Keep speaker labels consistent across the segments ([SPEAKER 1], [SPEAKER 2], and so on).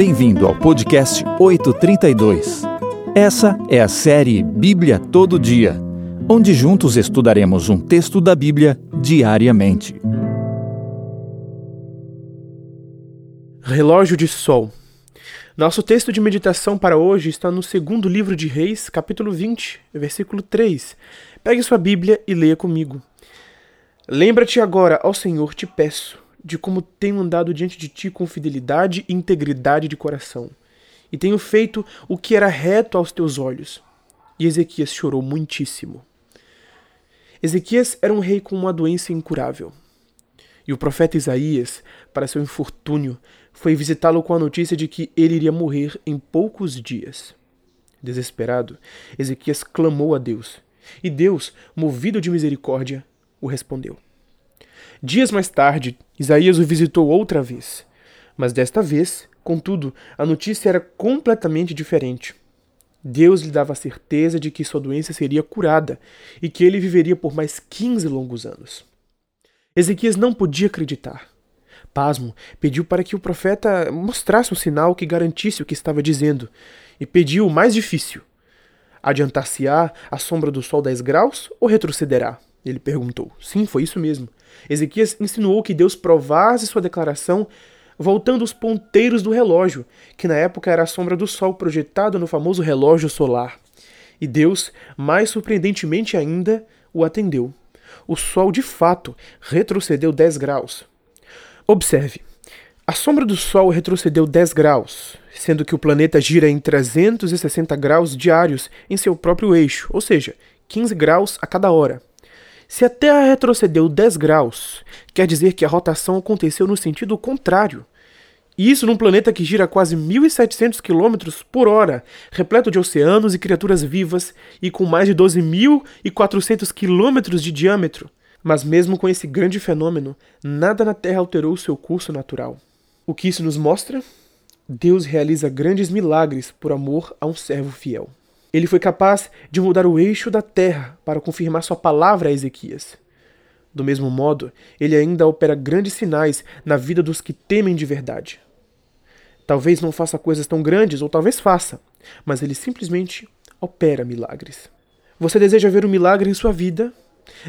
[SPEAKER 1] Bem-vindo ao podcast 832. Essa é a série Bíblia Todo Dia, onde juntos estudaremos um texto da Bíblia diariamente.
[SPEAKER 2] Relógio de Sol. Nosso texto de meditação para hoje está no segundo livro de Reis, capítulo 20, versículo 3. Pegue sua Bíblia e leia comigo. Lembra-te agora, ao Senhor te peço, de como tenho andado diante de ti com fidelidade e integridade de coração, e tenho feito o que era reto aos teus olhos. E Ezequias chorou muitíssimo. Ezequias era um rei com uma doença incurável. E o profeta Isaías, para seu infortúnio, foi visitá-lo com a notícia de que ele iria morrer em poucos dias. Desesperado, Ezequias clamou a Deus, e Deus, movido de misericórdia, o respondeu. Dias mais tarde, Isaías o visitou outra vez. Mas desta vez, contudo, a notícia era completamente diferente. Deus lhe dava a certeza de que sua doença seria curada e que ele viveria por mais 15 longos anos. Ezequias não podia acreditar. Pasmo, pediu para que o profeta mostrasse um sinal que garantisse o que estava dizendo, e pediu o mais difícil: Adiantar-se-á a sombra do sol 10 graus ou retrocederá? Ele perguntou. Sim, foi isso mesmo. Ezequias insinuou que Deus provasse sua declaração voltando os ponteiros do relógio, que na época era a sombra do sol projetado no famoso relógio solar. E Deus, mais surpreendentemente ainda, o atendeu. O sol de fato retrocedeu 10 graus. Observe. A sombra do Sol retrocedeu 10 graus, sendo que o planeta gira em 360 graus diários em seu próprio eixo, ou seja, 15 graus a cada hora. Se a Terra retrocedeu 10 graus, quer dizer que a rotação aconteceu no sentido contrário. E isso num planeta que gira quase 1.700 km por hora, repleto de oceanos e criaturas vivas e com mais de 12.400 km de diâmetro. Mas mesmo com esse grande fenômeno, nada na Terra alterou seu curso natural. O que isso nos mostra? Deus realiza grandes milagres por amor a um servo fiel. Ele foi capaz de mudar o eixo da terra para confirmar sua palavra a Ezequias. Do mesmo modo, ele ainda opera grandes sinais na vida dos que temem de verdade. Talvez não faça coisas tão grandes, ou talvez faça, mas ele simplesmente opera milagres. Você deseja ver um milagre em sua vida?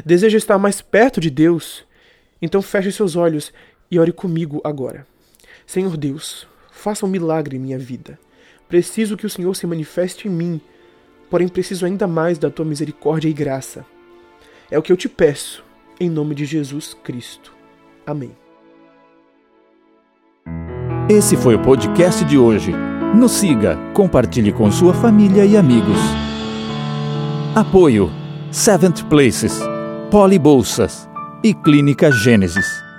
[SPEAKER 2] Deseja estar mais perto de Deus? Então feche seus olhos e ore comigo agora. Senhor Deus, faça um milagre em minha vida. Preciso que o Senhor se manifeste em mim porém preciso ainda mais da tua misericórdia e graça. É o que eu te peço, em nome de Jesus Cristo. Amém.
[SPEAKER 1] Esse foi o podcast de hoje. Nos siga, compartilhe com sua família e amigos. Apoio: Seventh Places, Poli Bolsas e Clínica Gênesis.